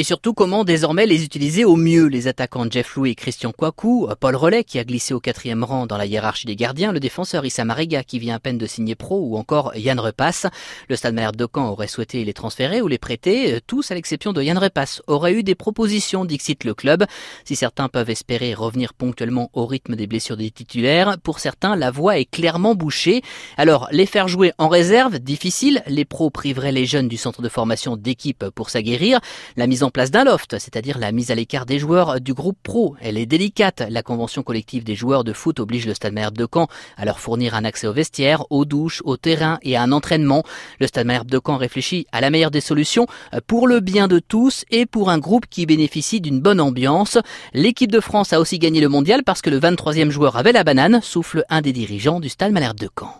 Et surtout, comment désormais les utiliser au mieux Les attaquants Jeff Louis et Christian Kouakou, Paul Relais qui a glissé au quatrième rang dans la hiérarchie des gardiens, le défenseur Issa Mariga qui vient à peine de signer pro ou encore Yann Repasse. Le Stade Malherbe de Caen aurait souhaité les transférer ou les prêter. Tous, à l'exception de Yann Repasse, auraient eu des propositions, d'Ixit le club. Si certains peuvent espérer revenir ponctuellement au rythme des blessures des titulaires, pour certains, la voie est clairement bouchée. Alors, les faire jouer en réserve, difficile. Les pros priveraient les jeunes du centre de formation d'équipe pour s'aguerrir. La mise en place d'un loft, c'est-à-dire la mise à l'écart des joueurs du groupe pro, elle est délicate. La convention collective des joueurs de foot oblige le Stade Malherbe de Caen à leur fournir un accès aux vestiaires, aux douches, au terrain et à un entraînement. Le Stade Malherbe de Caen réfléchit à la meilleure des solutions pour le bien de tous et pour un groupe qui bénéficie d'une bonne ambiance. L'équipe de France a aussi gagné le mondial parce que le 23e joueur avait la banane, souffle un des dirigeants du Stade Malherbe de Caen.